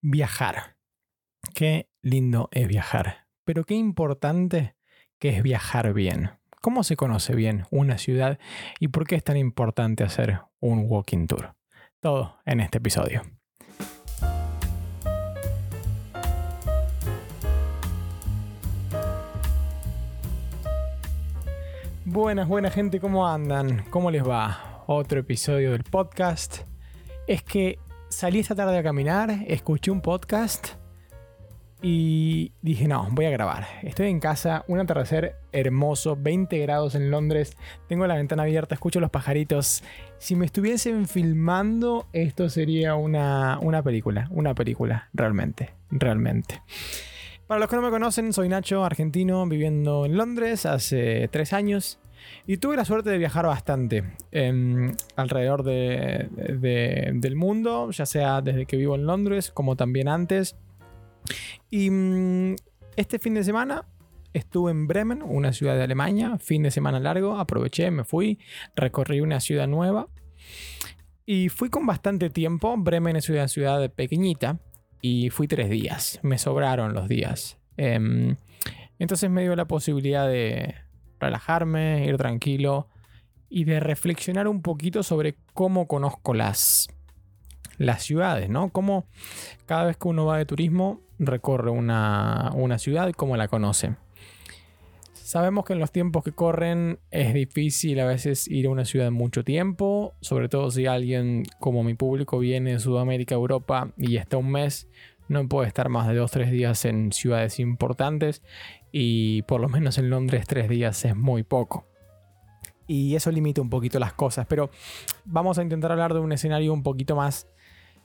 Viajar. Qué lindo es viajar. Pero qué importante que es viajar bien. ¿Cómo se conoce bien una ciudad y por qué es tan importante hacer un walking tour? Todo en este episodio. Buenas, buena gente, ¿cómo andan? ¿Cómo les va? Otro episodio del podcast. Es que salí esta tarde a caminar, escuché un podcast y dije, no, voy a grabar. Estoy en casa, un atardecer hermoso, 20 grados en Londres, tengo la ventana abierta, escucho los pajaritos. Si me estuviesen filmando, esto sería una, una película, una película, realmente, realmente. Para los que no me conocen, soy Nacho, argentino, viviendo en Londres hace tres años. Y tuve la suerte de viajar bastante em, alrededor del mundo, ya sea desde que vivo en Londres como también antes. Y mm, este fin de semana estuve en Bremen, una ciudad de Alemania, fin de semana largo, aproveché, me fui, recorrí una ciudad nueva. Y fui con bastante tiempo, Bremen es una ciudad pequeñita, y fui tres días, me sobraron los días. Em, entonces me dio la posibilidad de, relajarme, ir tranquilo y de reflexionar un poquito sobre cómo conozco las, las ciudades, ¿no? Cómo cada vez que uno va de turismo recorre una, una ciudad cómo la conoce. Sabemos que en los tiempos que corren es difícil a veces ir a una ciudad mucho tiempo, sobre todo si alguien como mi público viene de Sudamérica, Europa y está un mes, no puede estar más de dos o tres días en ciudades importantes y por lo menos en Londres tres días es muy poco. Y eso limita un poquito las cosas, pero vamos a intentar hablar de un escenario un poquito más,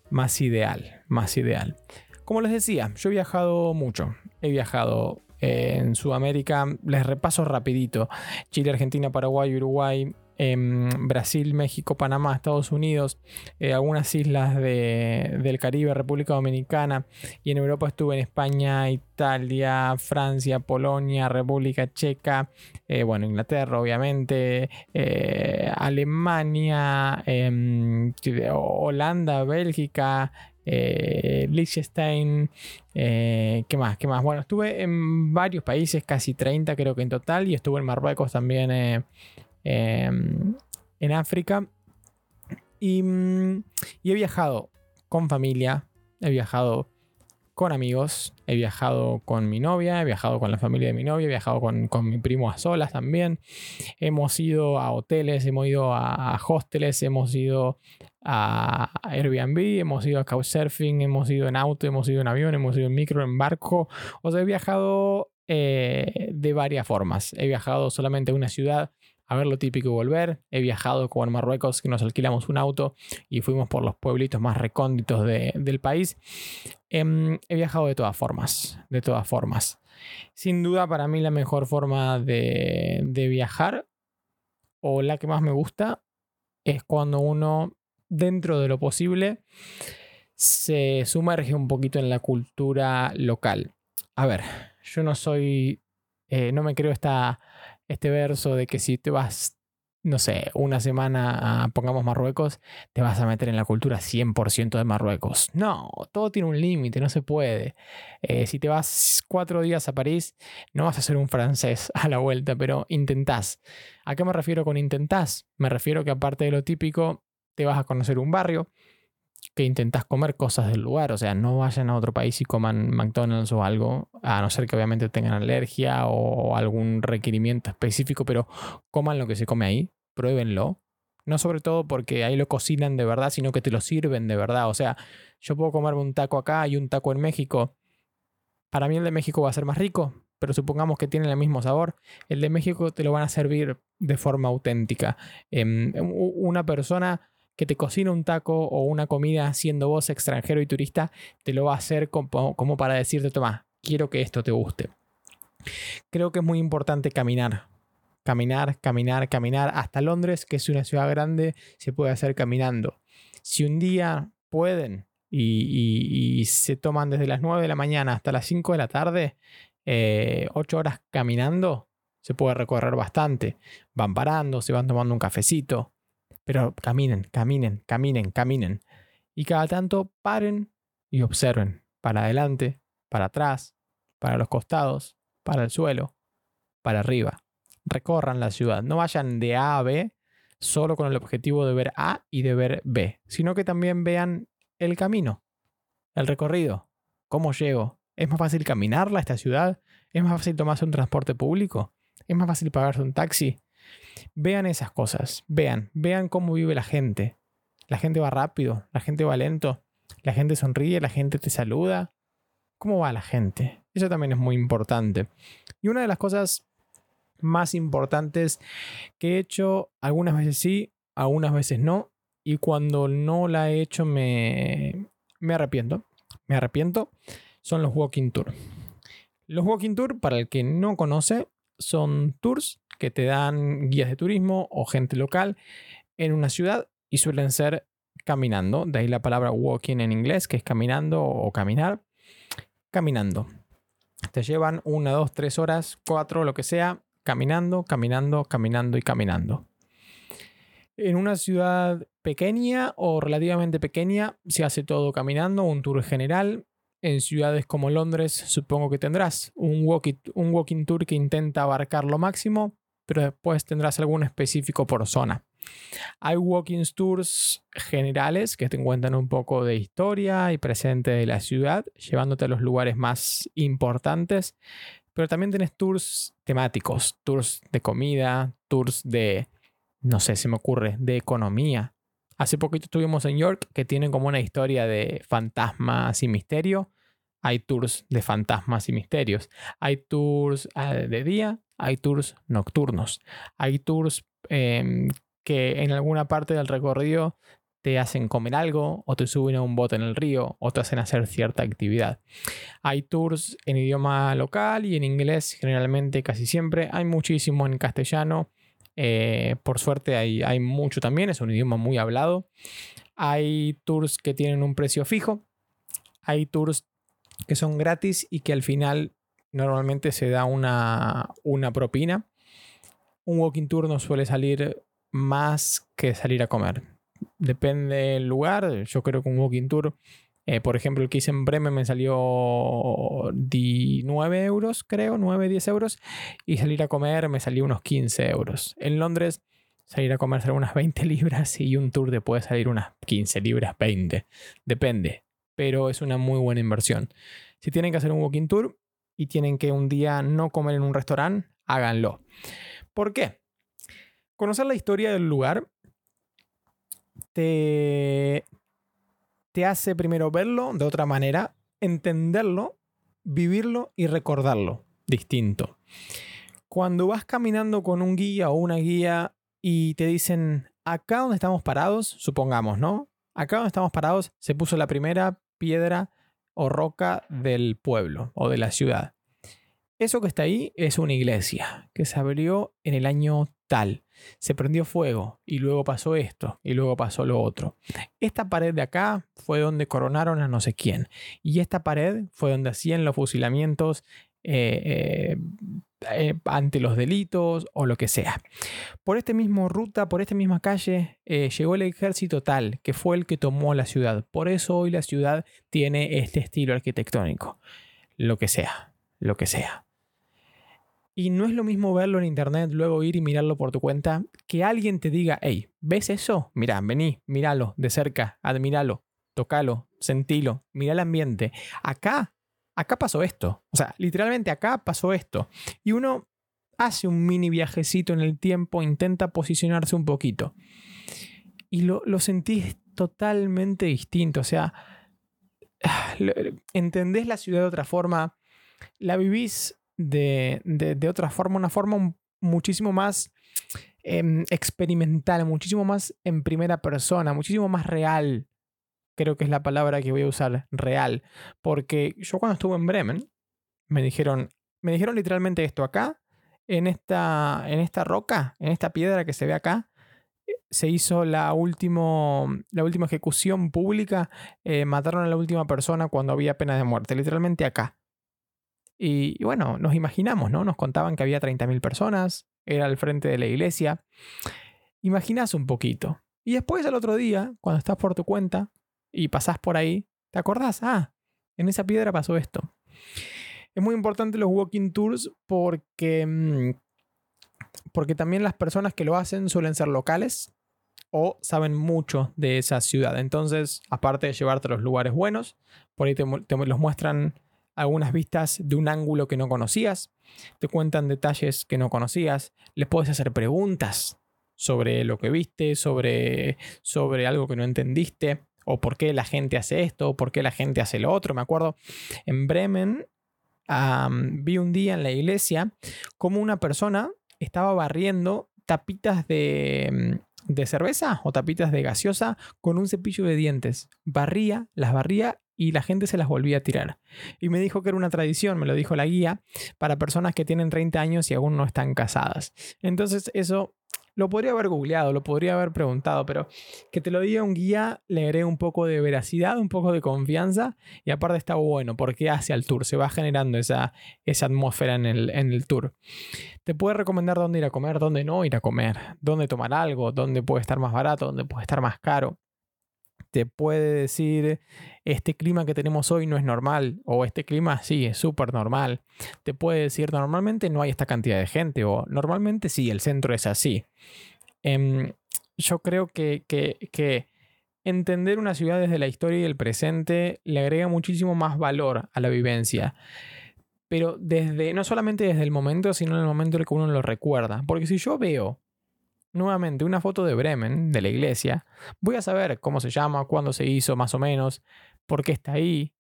más ideal, más ideal. Como les decía, yo he viajado mucho. He viajado eh, en Sudamérica, les repaso rapidito. Chile, Argentina, Paraguay, Uruguay, Brasil, México, Panamá, Estados Unidos, eh, algunas islas del Caribe, República Dominicana, y en Europa estuve en España, Italia, Francia, Polonia, República Checa, eh, bueno, Inglaterra, obviamente, eh, Alemania, em, Holanda, Bélgica, Liechtenstein, ¿qué más? ¿Qué más? Bueno, estuve en varios países, casi 30 creo que en total, y estuve en Marruecos también Em, en África. Mm, y, he viajado con familia, he viajado con amigos, he viajado con mi novia, he viajado con la familia de mi novia, he viajado con, mi primo a solas también. Hemos ido a hoteles, hemos ido a, hosteles, hemos ido a Airbnb, hemos ido a Couchsurfing, hemos ido en auto, hemos ido en avión, hemos ido en micro, en barco. O sea, he viajado eh, de varias formas. He viajado solamente a una ciudad a ver lo típico y volver. He viajado como en Marruecos, que nos alquilamos un auto y fuimos por los pueblitos más recónditos del país. Em, he viajado de todas formas, de todas formas. Sin duda para mí la mejor forma de, viajar o la que más me gusta es cuando uno, dentro de lo posible, se sumerge un poquito en la cultura local. A ver, yo no soy, eh, no me creo esta este verso de que si te vas, no sé, una semana a, pongamos Marruecos, te vas a meter en la cultura 100% de Marruecos. No, todo tiene un límite, no se puede. Eh, si te vas cuatro días a París, no vas a ser un francés a la vuelta, pero intentás. ¿A qué me refiero con intentás? Me refiero que aparte de lo típico, te vas a conocer un barrio, que intentás comer cosas del lugar, o sea, no vayan a otro país y coman McDonald's o algo, a no ser que obviamente tengan alergia o algún requerimiento específico, pero coman lo que se come ahí, pruébenlo. No sobre todo porque ahí lo cocinan de verdad, sino que te lo sirven de verdad. O sea, yo puedo comerme un taco acá y un taco en México. Para mí el de México va a ser más rico, pero supongamos que tiene el mismo sabor. El de México te lo van a servir de forma auténtica. Em, una persona que te cocina un taco o una comida siendo vos extranjero y turista, te lo va a hacer como, como para decirte, toma, quiero que esto te guste. Creo que es muy importante caminar. Caminar, caminar, caminar. Hasta Londres, que es una ciudad grande, se puede hacer caminando. Si un día pueden y, se toman desde las 9 de la mañana hasta las 5 de la tarde, 8 eh, horas caminando, se puede recorrer bastante. Van parando, se van tomando un cafecito, pero caminen, caminen, caminen, caminen. Y cada tanto paren y observen. para adelante, para atrás, para los costados, para el suelo, para arriba. Recorran la ciudad. No vayan de A a B solo con el objetivo de ver A y de ver B, sino que también vean el camino, el recorrido, cómo llego. ¿Es más fácil caminarla a esta ciudad? ¿Es más fácil tomarse un transporte público? ¿Es más fácil pagarse un taxi? Vean esas cosas, vean, vean cómo vive la gente. La gente va rápido, la gente va lento, la gente sonríe, la gente te saluda. ¿Cómo va la gente? Eso también es muy importante. Y una de las cosas más importantes que he hecho, algunas veces sí, algunas veces no, y cuando no la he hecho me, me arrepiento. Me arrepiento. Son los walking tour. Los walking tour, para el que no conoce, son tours que te dan guías de turismo o gente local en una ciudad y suelen ser caminando. De ahí la palabra walking en inglés, que es caminando o caminar. Caminando. Te llevan una, dos, tres horas, cuatro, lo que sea, caminando, caminando, caminando y caminando. En una ciudad pequeña o relativamente pequeña se hace todo caminando, un tour general. En ciudades como Londres supongo que tendrás un walking, un walking tour que intenta abarcar lo máximo, pero después tendrás algún específico por zona. Hay walking tours generales que te cuentan un poco de historia y presente de la ciudad, llevándote a los lugares más importantes, pero también tienes tours temáticos, tours de comida, tours de no sé, se me ocurre, de economía. Hace poquito estuvimos en York que tienen como una historia de fantasmas y misterio. Hay tours de fantasmas y misterios. Hay tours ah, de día, hay tours nocturnos. Hay tours em, que en alguna parte del recorrido te hacen comer algo o te suben a un bote en el río o te hacen hacer cierta actividad. Hay tours en idioma local y en inglés generalmente casi siempre. Hay muchísimo en castellano eh, por suerte hay, hay mucho también, es un idioma muy hablado. Hay tours que tienen un precio fijo. Hay tours que son gratis y que al final normalmente se da una, una propina. Un walking tour no suele salir más que salir a comer. Depende del lugar. Yo creo que un walking tour eh, por ejemplo, el que hice en Bremen me salió 9 euros, creo, 9, 10 euros. Y salir a comer me salió unos 15 euros. En Londres, salir a comer sale unas 20 libras y un tour te puede salir unas 15 libras, 20. Depende. Pero es una muy buena inversión. Si tienen que hacer un walking tour y tienen que un día no comer en un restaurante, háganlo. ¿Por qué? Conocer la historia del lugar te, te hace primero verlo de otra manera, entenderlo, vivirlo y recordarlo distinto. Cuando vas caminando con un guía o una guía y te dicen, acá donde estamos parados, supongamos, ¿no? Acá donde estamos parados se puso la primera piedra o roca del pueblo o de la ciudad. Eso que está ahí es una iglesia que se abrió en el año tal. Se prendió fuego y luego pasó esto y luego pasó lo otro. Esta pared de acá fue donde coronaron a no sé quién. Y esta pared fue donde hacían los fusilamientos eh, eh, eh, ante los delitos o lo que sea. Por esta misma ruta, por esta misma calle, llegó el ejército tal, que fue el que tomó la ciudad. Por eso hoy la ciudad tiene este estilo arquitectónico. Lo que sea, lo que sea. Y no es lo mismo verlo en internet, luego ir y mirarlo por tu cuenta, que alguien te diga, hey, ¿ves eso? Mira, vení, míralo de cerca, admíralo, tocalo, sentilo, mira el ambiente. Acá, acá pasó esto. O sea, literalmente acá pasó esto. Y uno hace un mini viajecito en el tiempo, intenta posicionarse un poquito. Y lo, lo sentís totalmente distinto. O sea, entendés la ciudad de otra forma, la vivís de, otra forma, una forma muchísimo más em, experimental, muchísimo más en primera persona, muchísimo más real. Creo que es la palabra que voy a usar, real. Porque yo cuando estuve en Bremen, me dijeron, me dijeron literalmente esto acá, en esta, en esta roca, en esta piedra que se ve acá, se hizo la, último, la última ejecución pública, eh, mataron a la última persona cuando había pena de muerte, literalmente acá. Y, bueno, nos imaginamos, ¿no? Nos contaban que había 30.000 personas, era al frente de la iglesia. Imaginás un poquito. Y después al otro día, cuando estás por tu cuenta y pasás por ahí, ¿te acordás? Ah, en esa piedra pasó esto. Es muy importante los walking tours porque, mm, porque también las personas que lo hacen suelen ser locales o saben mucho de esa ciudad. Entonces, aparte de llevarte a los lugares buenos, por ahí te, los muestran algunas vistas de un ángulo que no conocías, te cuentan detalles que no conocías, les puedes hacer preguntas sobre lo que viste, sobre, sobre algo que no entendiste, o por qué la gente hace esto, o por qué la gente hace lo otro. Me acuerdo en Bremen, vi un día en la iglesia como una persona estaba barriendo tapitas de, de cerveza o tapitas de gaseosa con un cepillo de dientes. Barría, las barría y la gente se las volvía a tirar. Y me dijo que era una tradición, me lo dijo la guía, para personas que tienen 30 años y aún no están casadas. Entonces eso lo podría haber googleado, lo podría haber preguntado, pero que te lo diga un guía le haré un poco de veracidad, un poco de confianza y aparte está bueno porque hace al tour, se va generando esa, esa atmósfera en el, en el tour. Te puede recomendar dónde ir a comer, dónde no ir a comer, dónde tomar algo, dónde puede estar más barato, dónde puede estar más caro te puede decir este clima que tenemos hoy no es normal o este clima sí es súper normal. Te puede decir normalmente no hay esta cantidad de gente o normalmente sí, el centro es así. Em, yo creo que, que, entender una ciudad desde la historia y el presente le agrega muchísimo más valor a la vivencia. Pero desde, no solamente desde el momento, sino en el momento en el que uno lo recuerda. Porque si yo veo nuevamente una foto de Bremen, de la iglesia, voy a saber cómo se llama, cuándo se hizo más o menos, por qué está ahí,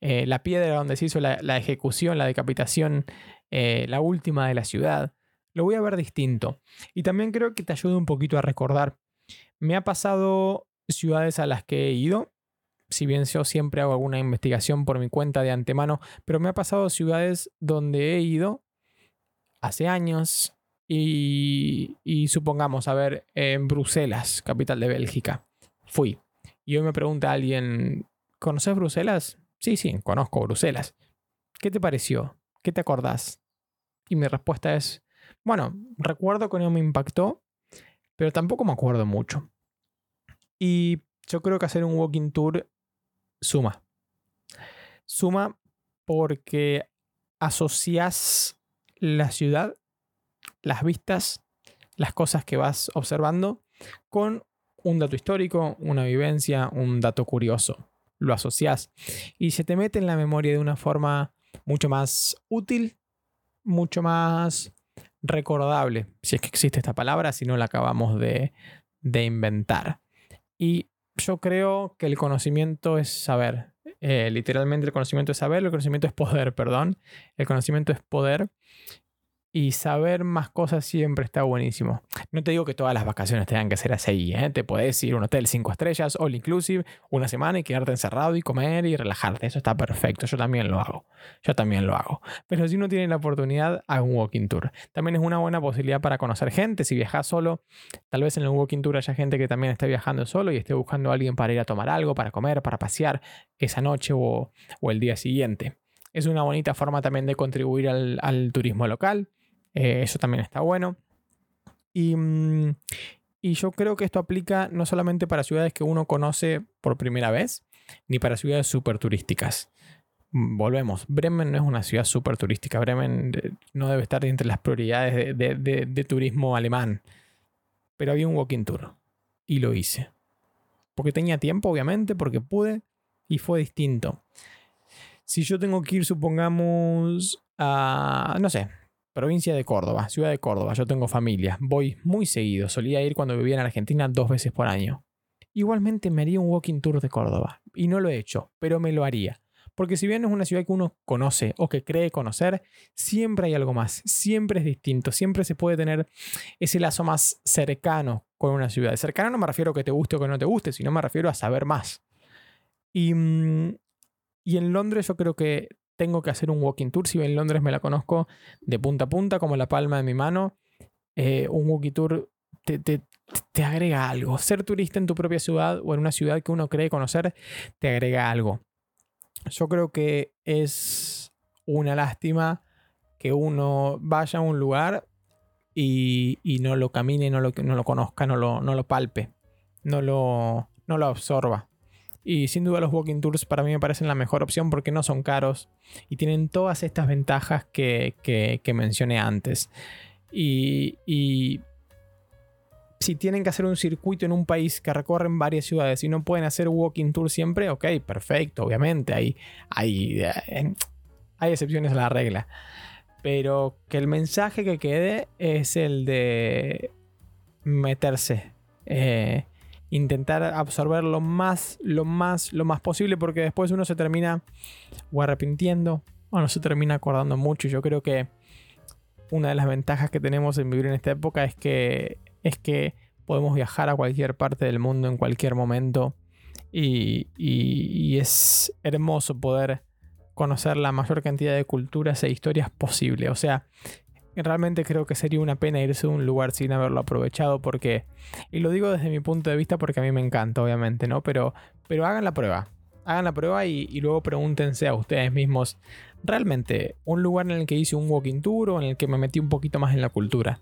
eh, la piedra donde se hizo la, ejecución, la decapitación, eh, la última de la ciudad. Lo voy a ver distinto. Y también creo que te ayuda un poquito a recordar. Me ha pasado ciudades a las que he ido, si bien yo siempre hago alguna investigación por mi cuenta de antemano, pero me ha pasado ciudades donde he ido hace años, y, supongamos, a ver, en Bruselas, capital de Bélgica, fui. Y hoy me pregunta alguien, ¿conoces Bruselas? Sí, sí, conozco Bruselas. ¿Qué te pareció? ¿Qué te acordás? Y mi respuesta es, bueno, recuerdo que no me impactó, pero tampoco me acuerdo mucho. Y yo creo que hacer un walking tour suma. Suma porque asocias la ciudad las vistas, las cosas que vas observando con un dato histórico, una vivencia, un dato curioso. Lo asocias y se te mete en la memoria de una forma mucho más útil, mucho más recordable, si es que existe esta palabra, si no la acabamos de, inventar. Y yo creo que el conocimiento es saber. Eh, literalmente el conocimiento es saber, el conocimiento es poder, perdón. El conocimiento es poder y saber más cosas siempre está buenísimo. No te digo que todas las vacaciones tengan que ser así, ¿eh? te puedes ir a un hotel 5 estrellas, all inclusive, una semana y quedarte encerrado y comer y relajarte. Eso está perfecto, yo también lo hago. Yo también lo hago. Pero si uno tiene la oportunidad, haga un walking tour. También es una buena posibilidad para conocer gente. Si viajas solo, tal vez en el walking tour haya gente que también esté viajando solo y esté buscando a alguien para ir a tomar algo, para comer, para pasear esa noche o, el día siguiente. Es una bonita forma también de contribuir al turismo local eh, eso también está bueno. Mm, y, yo creo que esto aplica no solamente para ciudades que uno conoce por primera vez, ni para ciudades súper turísticas. Mm, volvemos, Bremen no es una ciudad súper turística, Bremen eh, no debe estar entre las prioridades de, turismo alemán. Pero había un walking tour y lo hice. Porque tenía tiempo, obviamente, porque pude y fue distinto. Si yo tengo que ir, supongamos, a, no sé, Provincia de Córdoba, ciudad de Córdoba, yo tengo familia, voy muy seguido, solía ir cuando vivía en Argentina dos veces por año. Igualmente me haría un walking tour de Córdoba, y no lo he hecho, pero me lo haría. Porque si bien es una ciudad que uno conoce o que cree conocer, siempre hay algo más, siempre es distinto, siempre se puede tener ese lazo más cercano con una ciudad. Cercano no me refiero a que te guste o que no te guste, sino me refiero a saber más. Y, mm, y en Londres yo creo que tengo que hacer un walking tour. Si en Londres me la conozco de punta a punta, como la palma de mi mano, eh, un walking tour te, te, agrega algo. Ser turista en tu propia ciudad o en una ciudad que uno cree conocer, te agrega algo. Yo creo que es una lástima que uno vaya a un lugar y, no lo camine, no lo, no lo conozca, no lo, no lo palpe, no lo, no lo absorba. Y sin duda los walking tours para mí me parecen la mejor opción porque no son caros y tienen todas estas ventajas que, que, mencioné antes. Y, y, si tienen que hacer un circuito en un país que recorren varias ciudades y no pueden hacer walking tour siempre, ok, perfecto, obviamente, hay, hay, eh, hay excepciones a la regla. Pero que el mensaje que quede es el de meterse. Eh, intentar absorber lo más, lo más, lo más posible, porque después uno se termina o arrepintiendo o no se termina acordando mucho. Yo creo que una de las ventajas que tenemos en vivir en esta época es que, es que podemos viajar a cualquier parte del mundo en cualquier momento y, y es hermoso poder conocer la mayor cantidad de culturas e historias posible. O sea, realmente creo que sería una pena irse a un lugar sin haberlo aprovechado porque, y lo digo desde mi punto de vista porque a mí me encanta, obviamente, ¿no? Pero, pero hagan la prueba, hagan la prueba y, luego pregúntense a ustedes mismos, realmente, un lugar en el que hice un walking tour o en el que me metí un poquito más en la cultura,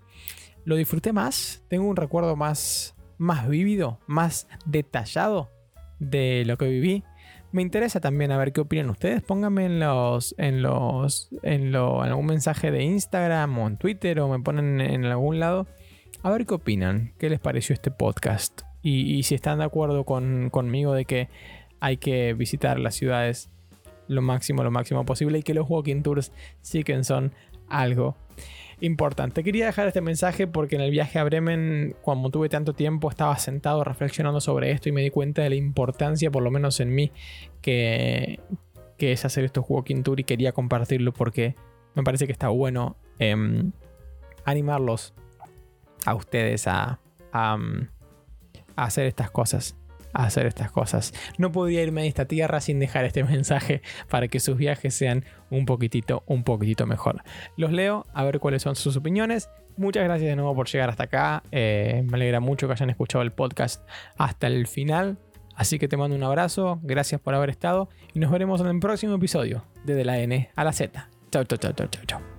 ¿lo disfruté más? ¿Tengo un recuerdo más, más vívido, más detallado de lo que viví? Me interesa también a ver qué opinan ustedes. Pónganme en los, en los, en, lo, en algún mensaje de Instagram o en Twitter o me ponen en algún lado. A ver qué opinan, qué les pareció este podcast. Y, si están de acuerdo conmigo de que hay que visitar las ciudades lo máximo, lo máximo posible y que los walking tours sí que son algo importante. Quería dejar este mensaje porque en el viaje a Bremen, cuando tuve tanto tiempo, estaba sentado reflexionando sobre esto y me di cuenta de la importancia, por lo menos en mí, que, es hacer estos walking tour y quería compartirlo porque me parece que está bueno em, animarlos a ustedes a, a hacer estas cosas hacer estas cosas. No podía irme de esta tierra sin dejar este mensaje para que sus viajes sean un poquitito, un poquitito mejor. Los leo a ver cuáles son sus opiniones. Muchas gracias de nuevo por llegar hasta acá. Eh, me alegra mucho que hayan escuchado el podcast hasta el final. Así que te mando un abrazo, gracias por haber estado y nos veremos en el próximo episodio de la N a la Z. Chau, chau, chau, chau, chau.